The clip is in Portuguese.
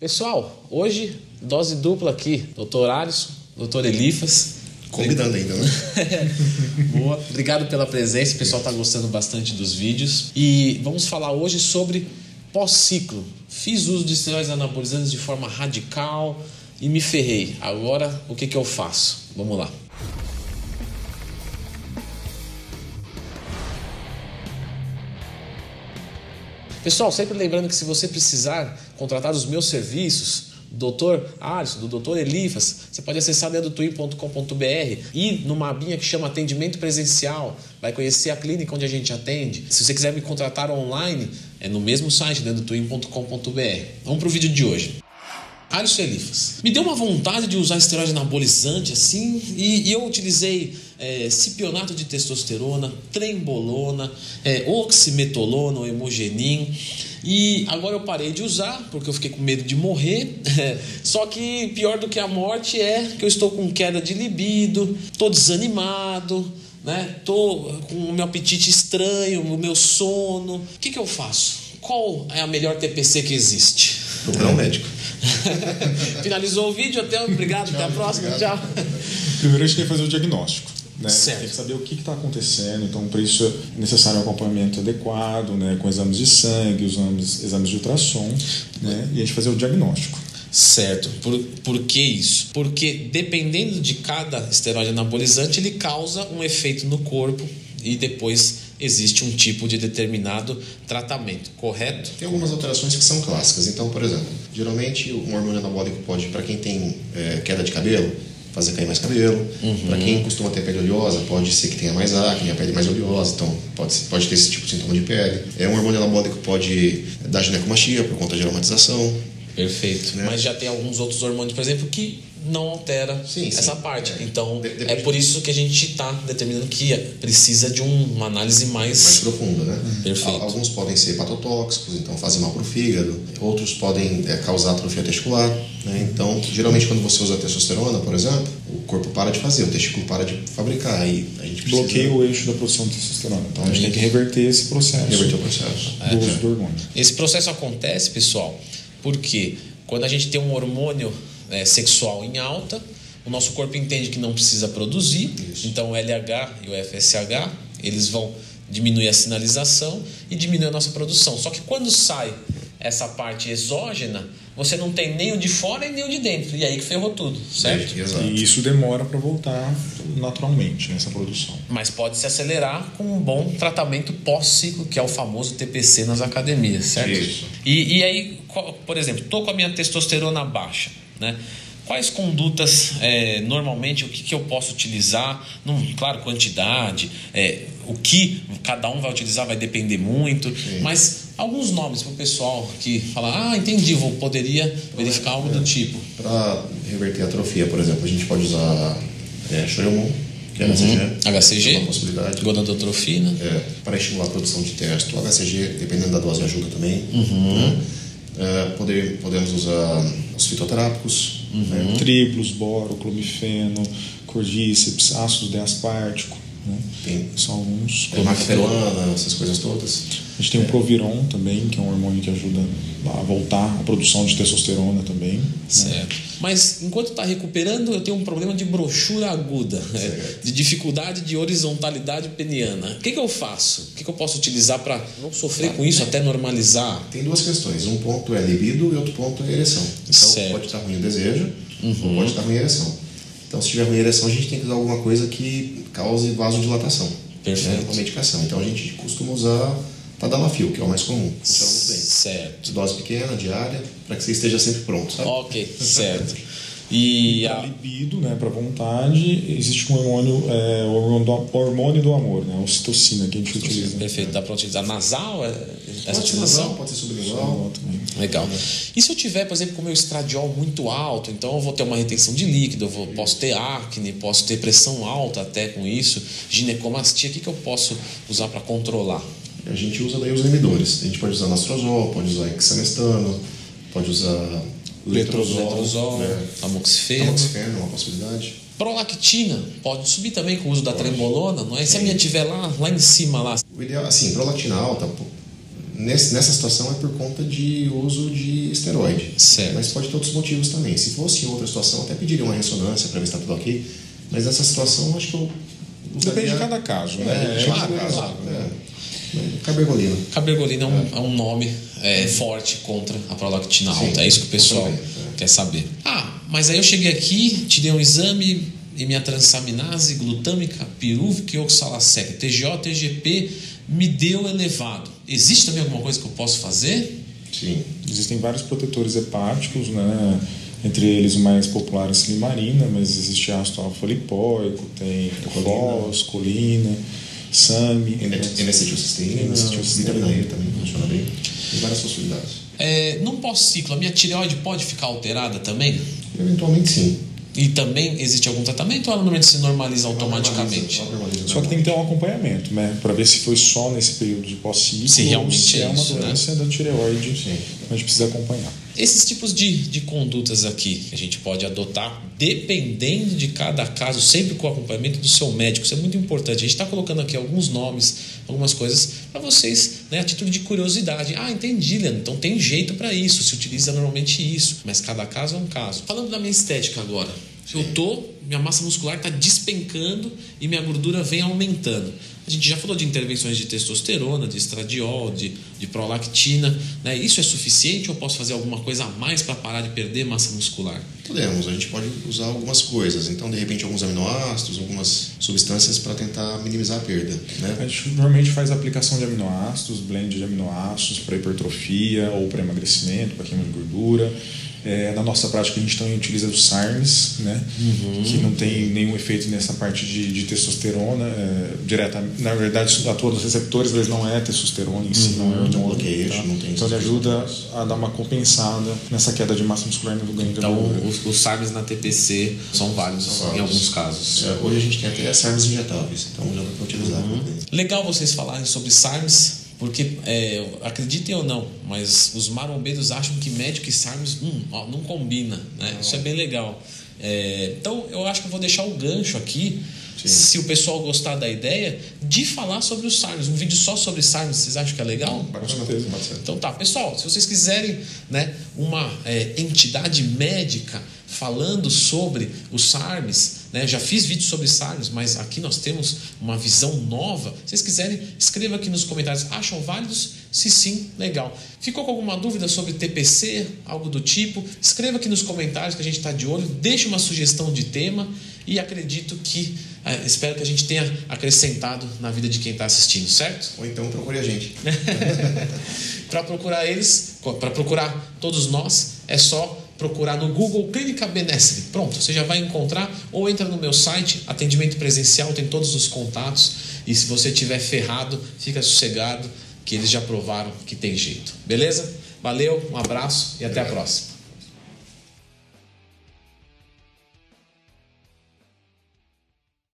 Pessoal, hoje dose dupla aqui, doutor Alisson, doutor Elifas. Convidando ainda, né? Boa. Obrigado pela presença, o pessoal está gostando bastante dos vídeos. E vamos falar hoje sobre pós-ciclo. Fiz uso de esteroides anabolizantes de forma radical e me ferrei. Agora, o que, que eu faço? Vamos lá. Pessoal, sempre lembrando que se você precisar contratar os meus serviços, Dr. Alisson, do Dr. Elifas, você pode acessar twin.com.br e numa abinha que chama Atendimento Presencial, vai conhecer a clínica onde a gente atende. Se você quiser me contratar online, é no mesmo site, twin.com.br. Vamos para o vídeo de hoje. Alisson Elifas. Me deu uma vontade de usar esteroide anabolizante assim, e, e eu utilizei é, cipionato de testosterona, trembolona, é, oximetolona ou hemogenin. E agora eu parei de usar porque eu fiquei com medo de morrer. Só que pior do que a morte é que eu estou com queda de libido, estou desanimado, né? Tô com o meu apetite estranho, o meu sono. O que, que eu faço? Qual é a melhor TPC que existe? Procurar um médico. Finalizou o vídeo, até obrigado, tchau, até a próxima, obrigado. tchau. Primeiro a gente tem que fazer o diagnóstico. Né? Certo. Tem que saber o que está acontecendo, então para isso é necessário um acompanhamento adequado, né? com exames de sangue, exames, exames de ultrassom, né? e a gente fazer o diagnóstico. Certo. Por, por que isso? Porque dependendo de cada esteroide anabolizante, ele causa um efeito no corpo e depois existe um tipo de determinado tratamento, correto? Tem algumas alterações que são clássicas. Então, por exemplo, geralmente um hormônio anabólico pode, para quem tem é, queda de cabelo, fazer cair mais cabelo. Uhum. Para quem costuma ter pele oleosa, pode ser que tenha mais acne, a pele mais oleosa, então pode, pode ter esse tipo de sintoma de pele. É um hormônio anabólico pode dar ginecomastia por conta de aromatização. Perfeito. Né? Mas já tem alguns outros hormônios, por exemplo, que não altera Sim, essa sim. parte. É. Então, De- é por isso que a gente está determinando que precisa de um- uma análise mais. mais profunda, né? Perfeito. Al- Alguns podem ser hepatotóxicos, então fazem mal para o fígado. Outros podem é, causar atrofia testicular. Né? Então, geralmente quando você usa testosterona, por exemplo, o corpo para de fazer, o testículo para de fabricar. Aí a gente precisa Bloqueia o eixo da produção de testosterona. Então a gente tem que reverter esse processo reverter o processo. do uso do hormônio. Esse processo acontece, pessoal, porque quando a gente tem um hormônio é, sexual em alta, o nosso corpo entende que não precisa produzir, Isso. então o LH e o FSH eles vão diminuir a sinalização e diminuir a nossa produção. Só que quando sai essa parte exógena, você não tem nem o de fora e nem o de dentro, e aí que ferrou tudo, certo? Exato. E isso demora para voltar naturalmente nessa produção. Mas pode se acelerar com um bom tratamento pós-ciclo, que é o famoso TPC nas academias, certo? Isso. E, e aí, por exemplo, estou com a minha testosterona baixa, né? Quais condutas, é, normalmente, o que, que eu posso utilizar? Não, claro, quantidade, é, o que cada um vai utilizar vai depender muito, mas alguns nomes para o pessoal que fala, ah, entendi, vou, poderia verificar algo do tipo. Para reverter a atrofia, por exemplo, a gente pode usar é, Choromon, que é Uhum. HCG. HCG, É uma possibilidade. gonadotrofina, É, para estimular a produção de testo. HCG, dependendo da dose, ajuda também. Uhum. né? É, poder, podemos usar os fitoterápicos. Uhum. né? Triplos, boro, clomifeno, cordíceps, ácido deaspártico. Né? Tem São alguns. é, peruana, essas coisas todas. A gente tem o Proviron também, que é um hormônio que ajuda a voltar a produção de testosterona também. né? Certo. Mas enquanto está recuperando, eu tenho um problema de brochura aguda, né? de dificuldade de horizontalidade peniana. O que, que eu faço? O que, que eu posso utilizar para não sofrer com isso até normalizar? Tem duas questões. Um ponto é libido e outro ponto é ereção. Então Certo. pode estar ruim o desejo Uhum. ou pode estar ruim a ereção. Então se tiver ruim a ereção, a gente tem que usar alguma coisa que cause vasodilatação. Perfeito. Né? Uma medicação. Então a gente costuma usar Tadalafil, que é o mais comum. Funciona muito bem. Certo. Dose pequena, diária, para que você esteja sempre pronto, sabe? Ok, certo. E Para a, libido, né, para vontade, existe um hormônio, é, o hormônio do, amor, né, a ocitocina que a gente utiliza. perfeito, dá para utilizar nasal é, essa Pode ser nasal, pode ser sublingual. Legal. E se eu tiver, por exemplo, com o meu estradiol muito alto, então eu vou ter uma retenção de líquido, eu vou, posso ter acne, posso ter pressão alta até com isso, ginecomastia, o que, que eu posso usar para controlar? A gente usa daí os inibidores. A gente pode usar nastrozol, pode usar hexamestano, pode usar letrozol, Letrozol, né? amoxifeno. Tamoxifeno é uma possibilidade. Prolactina pode subir também com o uso da trembolona, não é? Se a minha tiver lá, lá em cima lá, O ideal, assim, prolactina alta, pô, Nesse, nessa situação é por conta de uso de esteroide. Certo. Mas pode ter outros motivos também. Se fosse em outra situação, até pediria uma ressonância para ver se está tudo ok. Mas nessa situação, acho que eu. Depende de cada caso, né? É, É, claro, cada caso, claro. né? É. Cabergolina. Cabergolina é um, é um nome é, forte contra a prolactina Sim, alta. É isso que o pessoal também, é. quer saber. Ah, mas aí eu cheguei aqui, te dei um exame e minha transaminase glutâmica, pirúvica e oxalaseca, TGO, TGP, me deu elevado. Existe também alguma coisa que eu posso fazer? Sim. Existem vários protetores hepáticos, né? Entre eles o mais popular é a silimarina, mas existe ácido alfa-lipóico, tem fós, colina, SAMI. N-acetilcisteína, N-acetilcisteína. vitamina E também funciona bem. Tem várias possibilidades. É, num pós-ciclo, a minha tireoide pode ficar alterada também? Eventualmente sim. E também existe algum tratamento ou ela normalmente se normaliza automaticamente? Normaliza, Só que tem que ter um acompanhamento, né? Para ver se foi só nesse período de pós-ciclo Se realmente ou se é é uma isso, né? doença da tireoide. Sim. A gente precisa acompanhar. Esses tipos de, de condutas aqui que a gente pode adotar dependendo de cada caso, sempre com o acompanhamento do seu médico. Isso é muito importante. A gente está colocando aqui alguns nomes, algumas coisas para vocês, né, a título de curiosidade. Ah, entendi, Leandro. Então tem jeito para isso, se utiliza normalmente isso, mas cada caso é um caso. Falando da minha estética agora. Eu tô, minha massa muscular está despencando e minha gordura vem aumentando. A gente já falou de intervenções de testosterona, de estradiol, de, de prolactina. Né? Isso é suficiente ou posso fazer alguma coisa a mais para parar de perder massa muscular? Podemos, a gente pode usar algumas coisas. Então, de repente, alguns aminoácidos, algumas substâncias para tentar minimizar a perda. A Né? gente normalmente faz aplicação de aminoácidos, blend de aminoácidos para hipertrofia ou para emagrecimento, para queima de gordura. É, na nossa prática a gente também utiliza os SARMs, né? que não tem nenhum efeito nessa parte de, de testosterona é, direta. Na verdade, atua nos receptores, mas não é testosterona em si, não é hormônio. bloqueio, não tem então ele ajuda a dar uma compensada nessa queda de massa muscular no ganho Então, os, os SARMs na TPC são válidos São em válidos. alguns casos. É, hoje a gente tem até SARMs injetáveis, então já dá para utilizar. Legal vocês falarem sobre SARMs, porque é, acreditem ou não, mas os marombeiros acham que médico e SARMs hum, ó, não combina. Né? Isso é bem legal. É, então eu acho que eu vou deixar o gancho aqui, se o pessoal gostar da ideia, de falar sobre os SARMs. Um vídeo só sobre SARMs, vocês acham que é legal? Com certeza. Então tá, pessoal, se vocês quiserem né, uma é, entidade médica falando sobre os SARMs, né, já fiz vídeos sobre SARMs, mas aqui nós temos uma visão nova. Se vocês quiserem, escreva aqui nos comentários. Acham válidos? Se sim, legal. Ficou com alguma dúvida sobre TPC, algo do tipo? Escreva aqui nos comentários que a gente está de olho. Deixe uma sugestão de tema e acredito que, é, espero que a gente tenha acrescentado na vida de quem está assistindo, certo? Ou então procure a gente. para procurar eles, para procurar todos nós, é só procurar no Google Clínica Benessere. Pronto, você já vai encontrar ou entra no meu site, atendimento presencial, tem todos os contatos e se você tiver ferrado, fica sossegado que eles já provaram que tem jeito. Beleza? Valeu, um abraço e até a próxima.